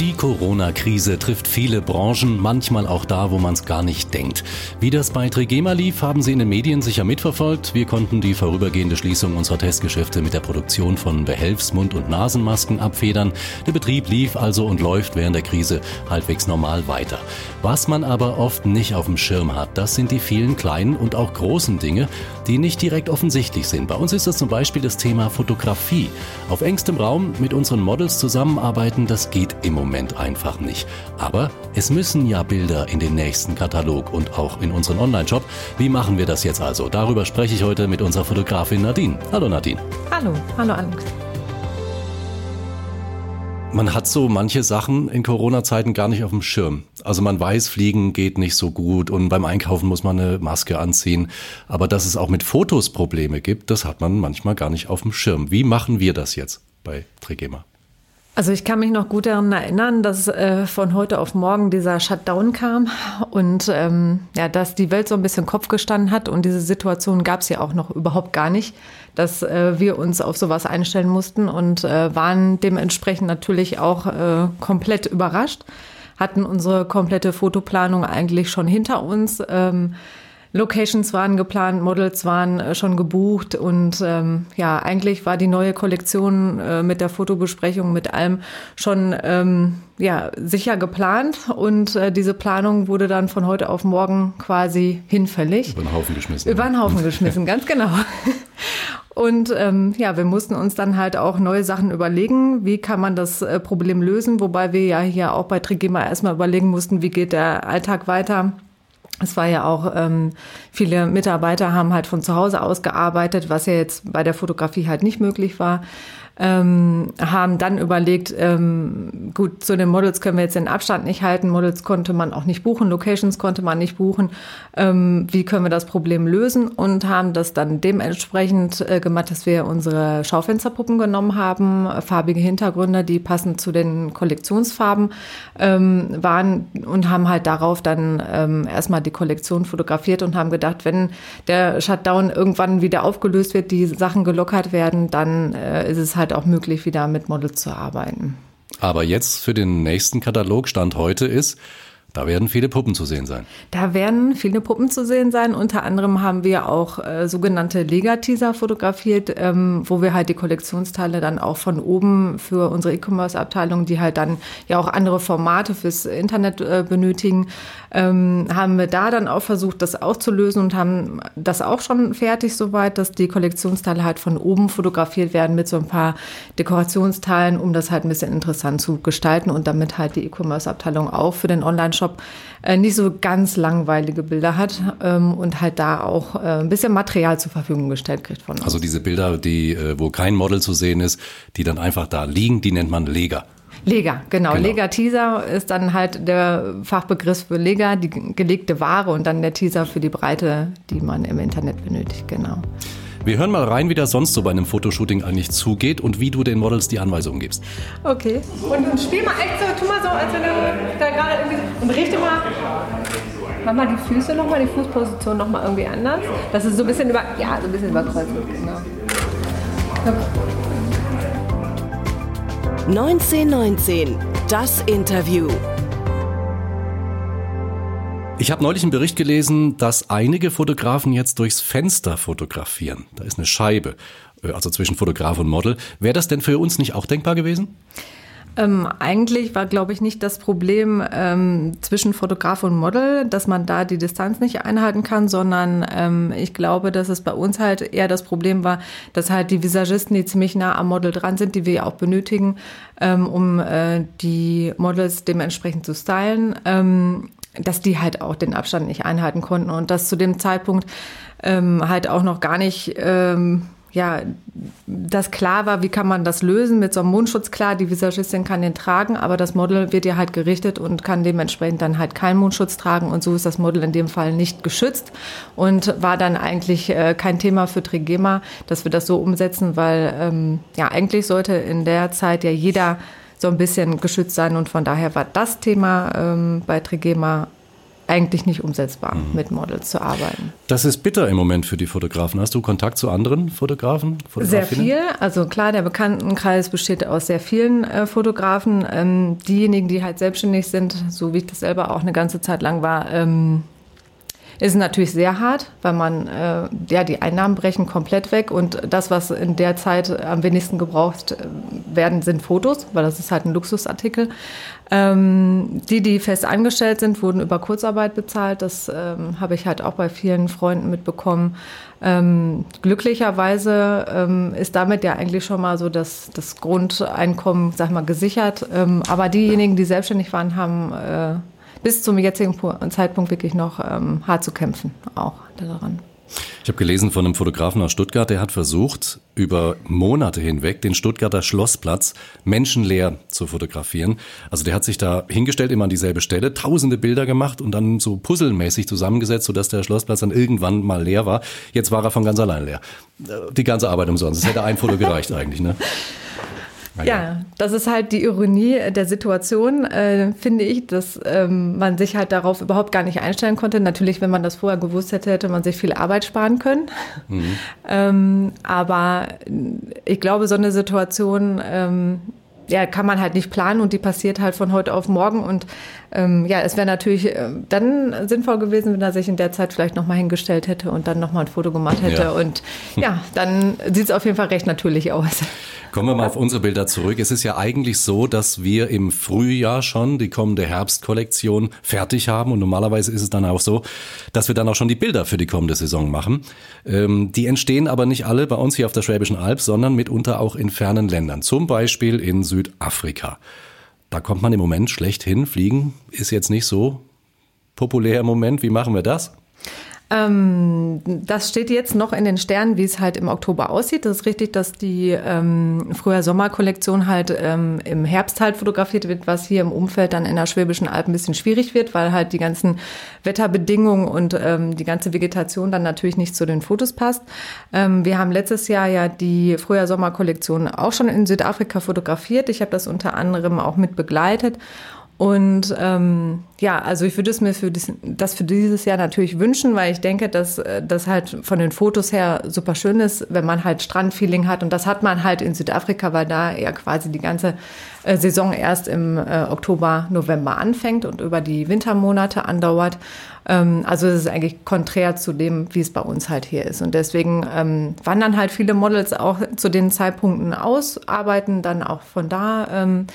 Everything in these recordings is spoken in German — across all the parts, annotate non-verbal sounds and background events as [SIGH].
Die Corona-Krise trifft viele Branchen, manchmal auch da, wo man es gar nicht denkt. Wie das bei Trigema lief, haben Sie in den Medien sicher mitverfolgt. Wir konnten die vorübergehende Schließung unserer Testgeschäfte mit der Produktion von Behelfs-, Mund- und Nasenmasken abfedern. Der Betrieb lief also und läuft während der Krise halbwegs normal weiter. Was man aber oft nicht auf dem Schirm hat, das sind die vielen kleinen und auch großen Dinge, die nicht direkt offensichtlich sind. Bei uns ist das zum Beispiel das Thema Fotografie. Auf engstem Raum mit unseren Models zusammenarbeiten, das geht im Moment einfach nicht. Aber es müssen ja Bilder in den nächsten Katalog und auch in unseren Online-Shop. Wie machen wir das jetzt also? Darüber spreche ich heute mit unserer Fotografin Nadine. Hallo Nadine. Hallo, hallo Alex. Man hat so manche Sachen in Corona-Zeiten gar nicht auf dem Schirm. Also man weiß, Fliegen geht nicht so gut und beim Einkaufen muss man eine Maske anziehen. Aber dass es auch mit Fotos Probleme gibt, das hat man manchmal gar nicht auf dem Schirm. Wie machen wir das jetzt bei Trigema? Also ich kann mich noch gut daran erinnern, dass äh, von heute auf morgen dieser Shutdown kam und ähm, ja, dass die Welt so ein bisschen Kopf gestanden hat und diese Situation gab es ja auch noch überhaupt gar nicht, dass äh, wir uns auf sowas einstellen mussten und äh, waren dementsprechend natürlich auch äh, komplett überrascht, hatten unsere komplette Fotoplanung eigentlich schon hinter uns. Ähm, Locations waren geplant, Models waren äh, schon gebucht und ähm, ja, eigentlich war die neue Kollektion äh, mit der Fotobesprechung, mit allem schon ähm, ja, sicher geplant und äh, diese Planung wurde dann von heute auf morgen quasi hinfällig. Über den Haufen geschmissen. Über den Haufen [LAUGHS] geschmissen, ganz genau. Und ähm, ja, wir mussten uns dann halt auch neue Sachen überlegen, wie kann man das äh, Problem lösen, wobei wir ja hier auch bei Trigema erstmal überlegen mussten, wie geht der Alltag weiter es war ja auch, ähm, viele Mitarbeiter haben halt von zu Hause aus gearbeitet, was ja jetzt bei der Fotografie halt nicht möglich war ähm, haben dann überlegt, ähm, gut, zu den Models können wir jetzt den Abstand nicht halten. Models konnte man auch nicht buchen, Locations konnte man nicht buchen. Ähm, wie können wir das Problem lösen? Und haben das dann dementsprechend äh, gemacht, dass wir unsere Schaufensterpuppen genommen haben, farbige Hintergründe, die passend zu den Kollektionsfarben ähm, waren und haben halt darauf dann ähm, erstmal die Kollektion fotografiert und haben gedacht, wenn der Shutdown irgendwann wieder aufgelöst wird, die Sachen gelockert werden, dann äh, ist es halt halt auch möglich, wieder mit Models zu arbeiten. Aber jetzt für den nächsten Katalog Stand heute ist, da werden viele Puppen zu sehen sein. Da werden viele Puppen zu sehen sein. Unter anderem haben wir auch äh, sogenannte Lega-Teaser fotografiert, ähm, wo wir halt die Kollektionsteile dann auch von oben für unsere E-Commerce-Abteilung, die halt dann ja auch andere Formate fürs Internet äh, benötigen, ähm, haben wir da dann auch versucht, das auch zu lösen und haben das auch schon fertig soweit, dass die Kollektionsteile halt von oben fotografiert werden mit so ein paar Dekorationsteilen, um das halt ein bisschen interessant zu gestalten und damit halt die E-Commerce-Abteilung auch für den Online-Shop Shop äh, nicht so ganz langweilige Bilder hat ähm, und halt da auch äh, ein bisschen Material zur Verfügung gestellt kriegt von uns. Also diese Bilder, die, äh, wo kein Model zu sehen ist, die dann einfach da liegen, die nennt man Lega. Lega, genau. genau. Lega Teaser ist dann halt der Fachbegriff für Lega, die gelegte Ware und dann der Teaser für die Breite, die man im Internet benötigt, genau. Wir hören mal rein, wie das sonst so bei einem Fotoshooting eigentlich zugeht und wie du den Models die Anweisungen gibst. Okay. Und spiel mal echt so, tu mal so, als wenn du da gerade irgendwie. Und richte mal. Mach mal die Füße nochmal, die Fußposition nochmal irgendwie anders. Das ist so ein bisschen über. Ja, so ein bisschen überkreuzt. Genau. 1919, das Interview. Ich habe neulich einen Bericht gelesen, dass einige Fotografen jetzt durchs Fenster fotografieren. Da ist eine Scheibe, äh, also zwischen Fotograf und Model. Wäre das denn für uns nicht auch denkbar gewesen? Ähm, eigentlich war, glaube ich, nicht das Problem ähm, zwischen Fotograf und Model, dass man da die Distanz nicht einhalten kann, sondern ähm, ich glaube, dass es bei uns halt eher das Problem war, dass halt die Visagisten, die ziemlich nah am Model dran sind, die wir ja auch benötigen, ähm, um äh, die Models dementsprechend zu stylen, ähm, dass die halt auch den Abstand nicht einhalten konnten und dass zu dem Zeitpunkt ähm, halt auch noch gar nicht ähm, ja, das klar war, wie kann man das lösen mit so einem Mundschutz. Klar, die Visagistin kann den tragen, aber das Model wird ja halt gerichtet und kann dementsprechend dann halt keinen Mundschutz tragen und so ist das Model in dem Fall nicht geschützt und war dann eigentlich äh, kein Thema für Trigema, dass wir das so umsetzen, weil ähm, ja, eigentlich sollte in der Zeit ja jeder so ein bisschen geschützt sein. Und von daher war das Thema ähm, bei Trigema eigentlich nicht umsetzbar, mhm. mit Models zu arbeiten. Das ist bitter im Moment für die Fotografen. Hast du Kontakt zu anderen Fotografen? Sehr viel. Also klar, der Bekanntenkreis besteht aus sehr vielen äh, Fotografen. Ähm, diejenigen, die halt selbstständig sind, so wie ich das selber auch eine ganze Zeit lang war, ähm, ist natürlich sehr hart, weil man, äh, ja, die Einnahmen brechen komplett weg und das, was in der Zeit am wenigsten gebraucht äh, werden, sind Fotos, weil das ist halt ein Luxusartikel. Ähm, die, die fest angestellt sind, wurden über Kurzarbeit bezahlt. Das ähm, habe ich halt auch bei vielen Freunden mitbekommen. Ähm, glücklicherweise ähm, ist damit ja eigentlich schon mal so das, das Grundeinkommen, sag mal, gesichert. Ähm, aber diejenigen, die selbstständig waren, haben äh, bis zum jetzigen Zeitpunkt wirklich noch ähm, hart zu kämpfen, auch daran. Ich habe gelesen von einem Fotografen aus Stuttgart, der hat versucht, über Monate hinweg den Stuttgarter Schlossplatz menschenleer zu fotografieren. Also der hat sich da hingestellt, immer an dieselbe Stelle, tausende Bilder gemacht und dann so puzzelmäßig zusammengesetzt, sodass der Schlossplatz dann irgendwann mal leer war. Jetzt war er von ganz allein leer. Die ganze Arbeit umsonst. Es hätte ein Foto gereicht eigentlich, ne? [LAUGHS] Ja, ja, das ist halt die Ironie der Situation, äh, finde ich, dass ähm, man sich halt darauf überhaupt gar nicht einstellen konnte. Natürlich, wenn man das vorher gewusst hätte, hätte man sich viel Arbeit sparen können. Mhm. [LAUGHS] ähm, aber ich glaube, so eine Situation ähm, ja, kann man halt nicht planen und die passiert halt von heute auf morgen. Und ähm, ja, es wäre natürlich äh, dann sinnvoll gewesen, wenn er sich in der Zeit vielleicht nochmal hingestellt hätte und dann nochmal ein Foto gemacht hätte. Ja. Und ja, dann sieht es auf jeden Fall recht natürlich aus. [LAUGHS] Kommen wir mal auf unsere Bilder zurück. Es ist ja eigentlich so, dass wir im Frühjahr schon die kommende Herbstkollektion fertig haben. Und normalerweise ist es dann auch so, dass wir dann auch schon die Bilder für die kommende Saison machen. Ähm, die entstehen aber nicht alle bei uns hier auf der Schwäbischen Alb, sondern mitunter auch in fernen Ländern. Zum Beispiel in Südafrika. Da kommt man im Moment schlecht hin. Fliegen ist jetzt nicht so populär im Moment. Wie machen wir das? Ähm, das steht jetzt noch in den Sternen, wie es halt im Oktober aussieht. Das ist richtig, dass die ähm, Frühjahr-Sommer-Kollektion halt ähm, im Herbst halt fotografiert wird, was hier im Umfeld dann in der Schwäbischen Alb ein bisschen schwierig wird, weil halt die ganzen Wetterbedingungen und ähm, die ganze Vegetation dann natürlich nicht zu den Fotos passt. Ähm, wir haben letztes Jahr ja die Frühjahr-Sommer-Kollektion auch schon in Südafrika fotografiert. Ich habe das unter anderem auch mit begleitet. Und ähm, ja, also ich würde es mir für das, das, für dieses Jahr natürlich wünschen, weil ich denke, dass äh, das halt von den Fotos her super schön ist, wenn man halt Strandfeeling hat. Und das hat man halt in Südafrika, weil da ja quasi die ganze äh, Saison erst im äh, Oktober, November anfängt und über die Wintermonate andauert. Ähm, also es ist eigentlich konträr zu dem, wie es bei uns halt hier ist. Und deswegen ähm, wandern halt viele Models auch zu den Zeitpunkten aus, arbeiten dann auch von da. Ähm,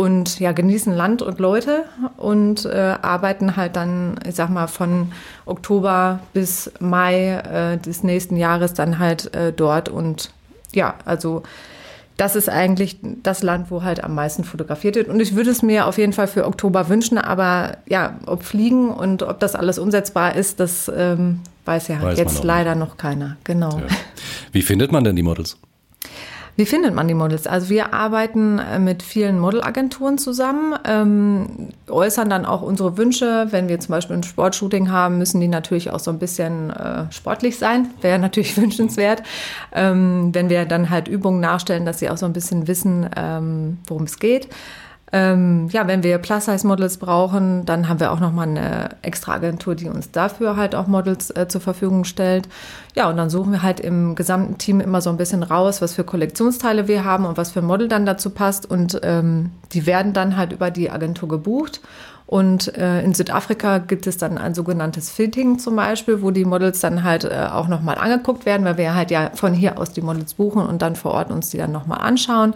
und ja, genießen Land und Leute und äh, arbeiten halt dann, ich sag mal, von Oktober bis Mai äh, des nächsten Jahres dann halt äh, dort. Und ja, also das ist eigentlich das Land, wo halt am meisten fotografiert wird. Und ich würde es mir auf jeden Fall für Oktober wünschen, aber ja, ob Fliegen und ob das alles umsetzbar ist, das ähm, weiß ja weiß jetzt leider noch keiner. Genau. Ja. Wie findet man denn die Models? Wie findet man die Models? Also wir arbeiten äh, mit vielen Modelagenturen zusammen, ähm, äußern dann auch unsere Wünsche. Wenn wir zum Beispiel ein Sportshooting haben, müssen die natürlich auch so ein bisschen äh, sportlich sein. Wäre [LAUGHS] natürlich wünschenswert. Ähm, wenn wir dann halt Übungen nachstellen, dass sie auch so ein bisschen wissen, ähm, worum es geht. Ähm, ja, wenn wir Plus-Size-Models brauchen, dann haben wir auch nochmal eine extra Agentur, die uns dafür halt auch Models äh, zur Verfügung stellt. Ja, und dann suchen wir halt im gesamten Team immer so ein bisschen raus, was für Kollektionsteile wir haben und was für Model dann dazu passt. Und ähm, die werden dann halt über die Agentur gebucht. Und äh, in Südafrika gibt es dann ein sogenanntes Fitting zum Beispiel, wo die Models dann halt äh, auch nochmal angeguckt werden, weil wir halt ja von hier aus die Models buchen und dann vor Ort uns die dann nochmal anschauen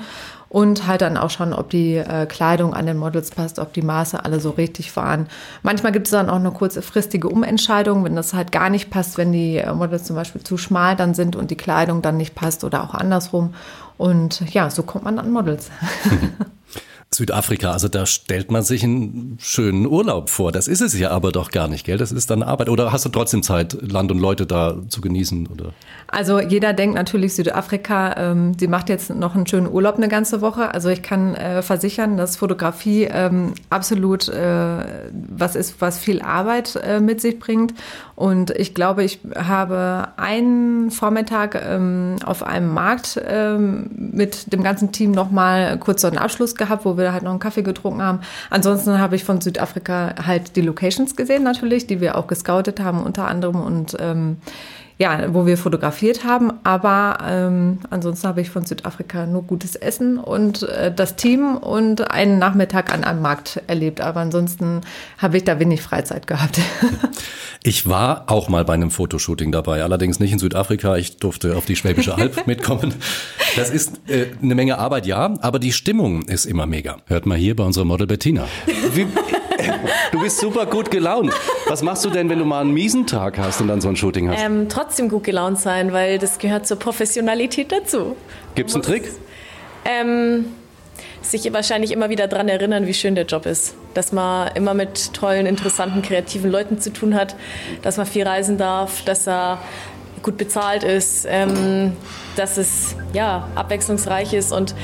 und halt dann auch schauen, ob die äh, Kleidung an den Models passt, ob die Maße alle so richtig waren. Manchmal gibt es dann auch eine kurzfristige Umentscheidung, wenn das halt gar nicht passt, wenn die äh, Models zum Beispiel zu schmal dann sind und die Kleidung dann nicht passt oder auch andersrum. Und ja, so kommt man an Models. [LAUGHS] [LAUGHS] Südafrika, also da stellt man sich einen schönen Urlaub vor. Das ist es ja aber doch gar nicht, gell? Das ist dann Arbeit. Oder hast du trotzdem Zeit, Land und Leute da zu genießen? Oder? Also jeder denkt natürlich Südafrika, ähm, sie macht jetzt noch einen schönen Urlaub eine ganze Woche. Also ich kann äh, versichern, dass Fotografie ähm, absolut äh, was ist, was viel Arbeit äh, mit sich bringt. Und ich glaube, ich habe einen Vormittag ähm, auf einem Markt ähm, mit dem ganzen Team nochmal kurz so einen Abschluss gehabt, wo wir halt noch einen Kaffee getrunken haben. Ansonsten habe ich von Südafrika halt die Locations gesehen natürlich, die wir auch gescoutet haben unter anderem und ähm, ja, wo wir fotografiert haben. Aber ähm, ansonsten habe ich von Südafrika nur gutes Essen und äh, das Team und einen Nachmittag an einem Markt erlebt. Aber ansonsten habe ich da wenig Freizeit gehabt. [LAUGHS] Ich war auch mal bei einem Fotoshooting dabei, allerdings nicht in Südafrika. Ich durfte auf die Schwäbische Alb [LAUGHS] mitkommen. Das ist äh, eine Menge Arbeit, ja, aber die Stimmung ist immer mega. Hört mal hier bei unserer Model Bettina. Wie, [LAUGHS] du bist super gut gelaunt. Was machst du denn, wenn du mal einen miesen Tag hast und dann so ein Shooting hast? Ähm, trotzdem gut gelaunt sein, weil das gehört zur Professionalität dazu. Gibt es einen Trick? Ähm, sich wahrscheinlich immer wieder daran erinnern, wie schön der Job ist. Dass man immer mit tollen, interessanten, kreativen Leuten zu tun hat, dass man viel reisen darf, dass er gut bezahlt ist, ähm, dass es ja, abwechslungsreich ist und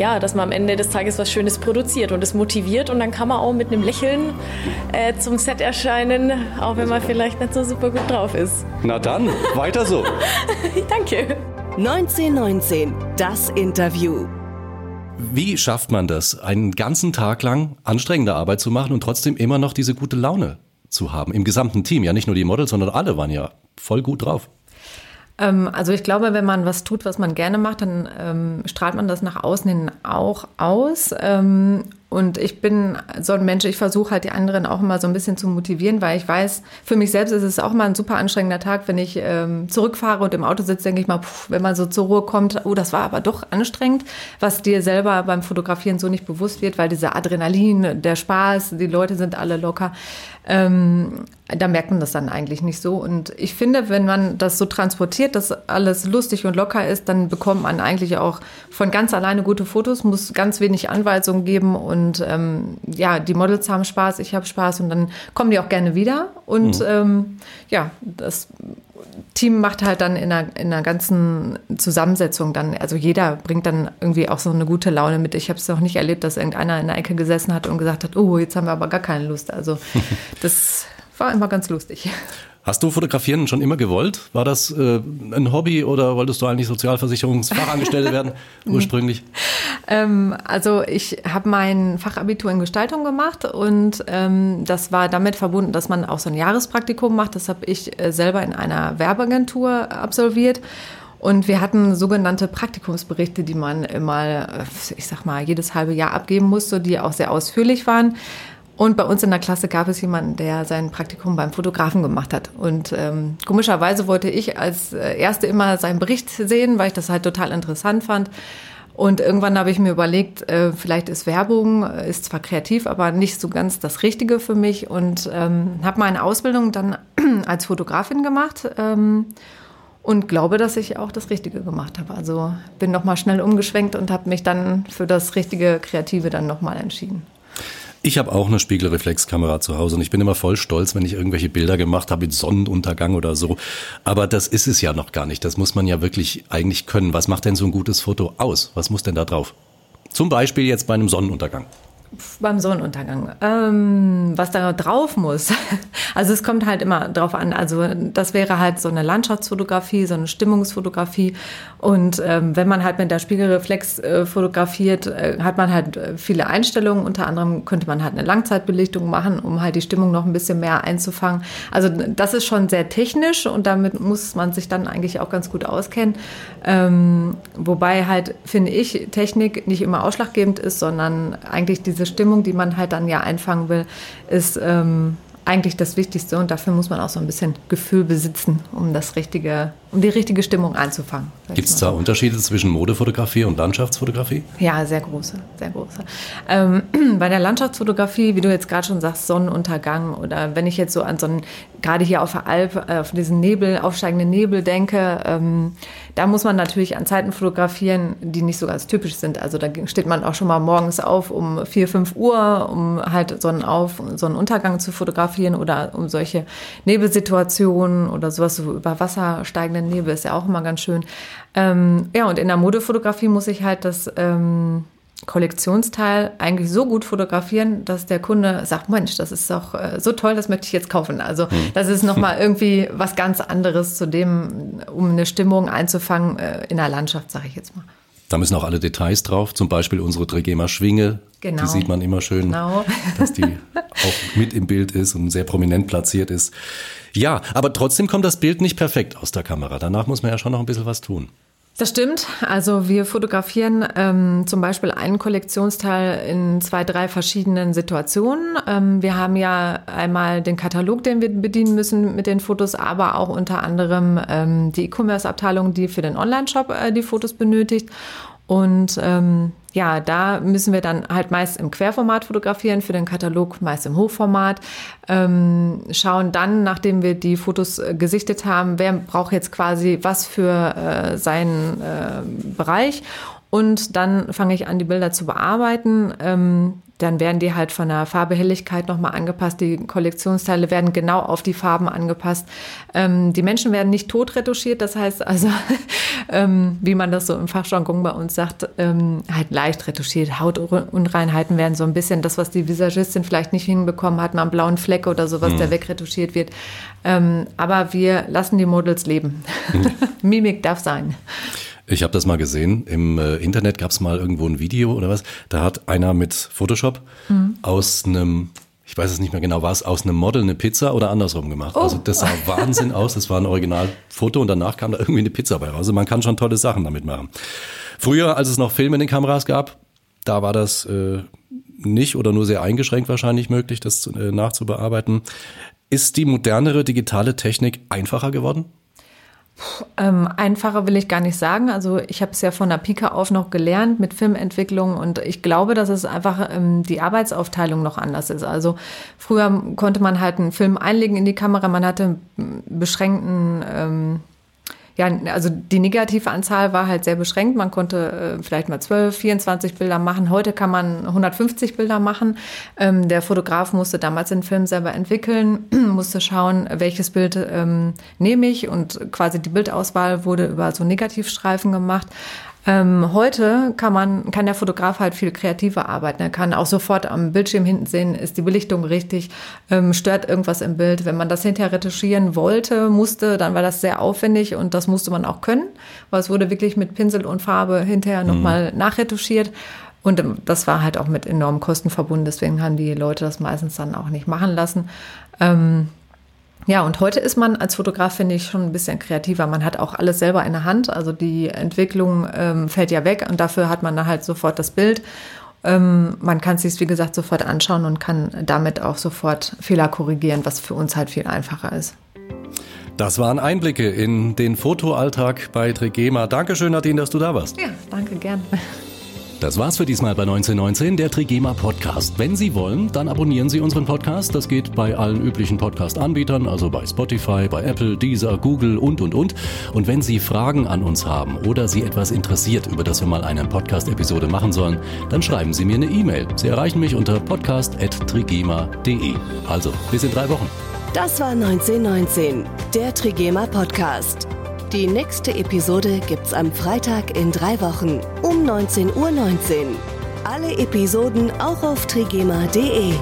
ja, dass man am Ende des Tages was Schönes produziert und es motiviert und dann kann man auch mit einem Lächeln äh, zum Set erscheinen, auch wenn man vielleicht nicht so super gut drauf ist. Na dann, weiter so. [LAUGHS] Danke. 1919, das Interview. Wie schafft man das, einen ganzen Tag lang anstrengende Arbeit zu machen und trotzdem immer noch diese gute Laune zu haben? Im gesamten Team, ja nicht nur die Models, sondern alle waren ja voll gut drauf. Ähm, also ich glaube, wenn man was tut, was man gerne macht, dann ähm, strahlt man das nach außen hin auch aus. Ähm, und ich bin so ein Mensch, ich versuche halt die anderen auch immer so ein bisschen zu motivieren, weil ich weiß, für mich selbst ist es auch mal ein super anstrengender Tag, wenn ich ähm, zurückfahre und im Auto sitze, denke ich mal, pff, wenn man so zur Ruhe kommt, oh, das war aber doch anstrengend, was dir selber beim Fotografieren so nicht bewusst wird, weil dieser Adrenalin, der Spaß, die Leute sind alle locker. Ähm, da merkt man das dann eigentlich nicht so. Und ich finde, wenn man das so transportiert, dass alles lustig und locker ist, dann bekommt man eigentlich auch von ganz alleine gute Fotos, muss ganz wenig Anweisungen geben und ähm, ja, die Models haben Spaß, ich habe Spaß und dann kommen die auch gerne wieder. Und mhm. ähm, ja, das Team macht halt dann in einer, in einer ganzen Zusammensetzung dann, also jeder bringt dann irgendwie auch so eine gute Laune mit. Ich habe es noch nicht erlebt, dass irgendeiner in der Ecke gesessen hat und gesagt hat, oh, jetzt haben wir aber gar keine Lust. Also [LAUGHS] das war immer ganz lustig. Hast du Fotografieren schon immer gewollt? War das äh, ein Hobby oder wolltest du eigentlich Sozialversicherungsfachangestellte [LAUGHS] werden ursprünglich? Ähm, also ich habe mein Fachabitur in Gestaltung gemacht und ähm, das war damit verbunden, dass man auch so ein Jahrespraktikum macht. Das habe ich äh, selber in einer Werbeagentur absolviert. Und wir hatten sogenannte Praktikumsberichte, die man immer, äh, ich sag mal, jedes halbe Jahr abgeben musste, die auch sehr ausführlich waren. Und bei uns in der Klasse gab es jemanden, der sein Praktikum beim Fotografen gemacht hat. Und ähm, komischerweise wollte ich als äh, Erste immer seinen Bericht sehen, weil ich das halt total interessant fand. Und irgendwann habe ich mir überlegt, äh, vielleicht ist Werbung, äh, ist zwar kreativ, aber nicht so ganz das Richtige für mich. Und ähm, habe meine Ausbildung dann [CLEARS THROAT] als Fotografin gemacht. Ähm, und glaube, dass ich auch das Richtige gemacht habe. Also bin nochmal schnell umgeschwenkt und habe mich dann für das richtige Kreative dann nochmal entschieden. Ich habe auch eine Spiegelreflexkamera zu Hause und ich bin immer voll stolz, wenn ich irgendwelche Bilder gemacht habe mit Sonnenuntergang oder so. Aber das ist es ja noch gar nicht. Das muss man ja wirklich eigentlich können. Was macht denn so ein gutes Foto aus? Was muss denn da drauf? Zum Beispiel jetzt bei einem Sonnenuntergang beim Sonnenuntergang. Ähm, was da drauf muss. [LAUGHS] Also es kommt halt immer drauf an. Also das wäre halt so eine Landschaftsfotografie, so eine Stimmungsfotografie. Und ähm, wenn man halt mit der Spiegelreflex äh, fotografiert, äh, hat man halt äh, viele Einstellungen. Unter anderem könnte man halt eine Langzeitbelichtung machen, um halt die Stimmung noch ein bisschen mehr einzufangen. Also das ist schon sehr technisch und damit muss man sich dann eigentlich auch ganz gut auskennen. Ähm, wobei halt, finde ich, Technik nicht immer ausschlaggebend ist, sondern eigentlich diese diese Stimmung, die man halt dann ja einfangen will, ist ähm, eigentlich das Wichtigste. Und dafür muss man auch so ein bisschen Gefühl besitzen, um das richtige, um die richtige Stimmung einzufangen. Gibt es da Unterschiede zwischen Modefotografie und Landschaftsfotografie? Ja, sehr große, sehr große. Ähm, [CLEARS THROAT] bei der Landschaftsfotografie, wie du jetzt gerade schon sagst, Sonnenuntergang oder wenn ich jetzt so an so einen, gerade hier auf der Alp, äh, auf diesen Nebel, aufsteigenden Nebel denke, ähm, da muss man natürlich an Zeiten fotografieren, die nicht so ganz typisch sind. Also da steht man auch schon mal morgens auf um 4, 5 Uhr, um halt Sonnenauf- und Sonnenuntergang zu fotografieren oder um solche Nebelsituationen oder sowas, so über Wasser steigenden Nebel ist ja auch immer ganz schön. Ähm, ja, und in der Modefotografie muss ich halt das ähm, Kollektionsteil eigentlich so gut fotografieren, dass der Kunde sagt, Mensch, das ist doch äh, so toll, das möchte ich jetzt kaufen. Also hm. das ist nochmal irgendwie was ganz anderes zu dem, um eine Stimmung einzufangen äh, in der Landschaft, sage ich jetzt mal. Da müssen auch alle Details drauf, zum Beispiel unsere Trigema Schwinge. Genau. Die sieht man immer schön, genau. [LAUGHS] dass die auch mit im Bild ist und sehr prominent platziert ist. Ja, aber trotzdem kommt das Bild nicht perfekt aus der Kamera. Danach muss man ja schon noch ein bisschen was tun. Das stimmt. Also wir fotografieren ähm, zum Beispiel einen Kollektionsteil in zwei, drei verschiedenen Situationen. Ähm, wir haben ja einmal den Katalog, den wir bedienen müssen mit den Fotos, aber auch unter anderem ähm, die E-Commerce-Abteilung, die für den Online-Shop äh, die Fotos benötigt. Und ähm, ja, da müssen wir dann halt meist im Querformat fotografieren, für den Katalog meist im Hochformat. Ähm, schauen dann, nachdem wir die Fotos äh, gesichtet haben, wer braucht jetzt quasi was für äh, seinen äh, Bereich. Und dann fange ich an, die Bilder zu bearbeiten. Ähm, dann werden die halt von der Farbehelligkeit nochmal angepasst. Die Kollektionsteile werden genau auf die Farben angepasst. Ähm, die Menschen werden nicht tot retuschiert, das heißt also, [LAUGHS] ähm, wie man das so im Fachjargon bei uns sagt, ähm, halt leicht retuschiert. Hautunreinheiten werden so ein bisschen das, was die Visagistin vielleicht nicht hinbekommen hat, mal einen blauen Fleck oder sowas, mhm. der wegretuschiert wird. Ähm, aber wir lassen die Models leben. Mhm. [LAUGHS] Mimik darf sein. Ich habe das mal gesehen. Im äh, Internet gab es mal irgendwo ein Video oder was. Da hat einer mit Photoshop mhm. aus einem, ich weiß es nicht mehr genau, war es aus einem Model eine Pizza oder andersrum gemacht. Oh. Also das sah [LAUGHS] Wahnsinn aus. Das war ein Originalfoto und danach kam da irgendwie eine Pizza bei raus. Also man kann schon tolle Sachen damit machen. Früher, als es noch Filme in den Kameras gab, da war das äh, nicht oder nur sehr eingeschränkt wahrscheinlich möglich, das äh, nachzubearbeiten. Ist die modernere digitale Technik einfacher geworden? Ähm, einfacher will ich gar nicht sagen. Also ich habe es ja von der Pika auf noch gelernt mit Filmentwicklung und ich glaube, dass es einfach ähm, die Arbeitsaufteilung noch anders ist. Also früher konnte man halt einen Film einlegen in die Kamera, man hatte beschränkten ähm, ja, also die negative Anzahl war halt sehr beschränkt. Man konnte äh, vielleicht mal 12, 24 Bilder machen. Heute kann man 150 Bilder machen. Ähm, der Fotograf musste damals den Film selber entwickeln, [CLEARS THROAT] musste schauen, welches Bild ähm, nehme ich und quasi die Bildauswahl wurde über so Negativstreifen gemacht. Ähm, heute kann man, kann der Fotograf halt viel kreativer arbeiten. Er kann auch sofort am Bildschirm hinten sehen, ist die Belichtung richtig, ähm, stört irgendwas im Bild. Wenn man das hinterher retuschieren wollte, musste, dann war das sehr aufwendig und das musste man auch können, weil es wurde wirklich mit Pinsel und Farbe hinterher mhm. nochmal nachretuschiert. Und ähm, das war halt auch mit enormen Kosten verbunden, deswegen haben die Leute das meistens dann auch nicht machen lassen. Ähm, ja, und heute ist man als Fotograf, finde ich, schon ein bisschen kreativer. Man hat auch alles selber in der Hand. Also die Entwicklung ähm, fällt ja weg und dafür hat man dann halt sofort das Bild. Ähm, man kann es sich, wie gesagt, sofort anschauen und kann damit auch sofort Fehler korrigieren, was für uns halt viel einfacher ist. Das waren Einblicke in den Fotoalltag bei Trigema. Dankeschön, Nadine, dass du da warst. Ja, danke, gern. Das war's für diesmal bei 1919, der Trigema Podcast. Wenn Sie wollen, dann abonnieren Sie unseren Podcast. Das geht bei allen üblichen Podcast-Anbietern, also bei Spotify, bei Apple, Deezer, Google und, und, und. Und wenn Sie Fragen an uns haben oder Sie etwas interessiert, über das wir mal eine Podcast-Episode machen sollen, dann schreiben Sie mir eine E-Mail. Sie erreichen mich unter podcast.trigema.de. Also, bis in drei Wochen. Das war 1919, der Trigema Podcast. Die nächste Episode gibt's am Freitag in drei Wochen um 19.19 Uhr. .19. Alle Episoden auch auf trigema.de.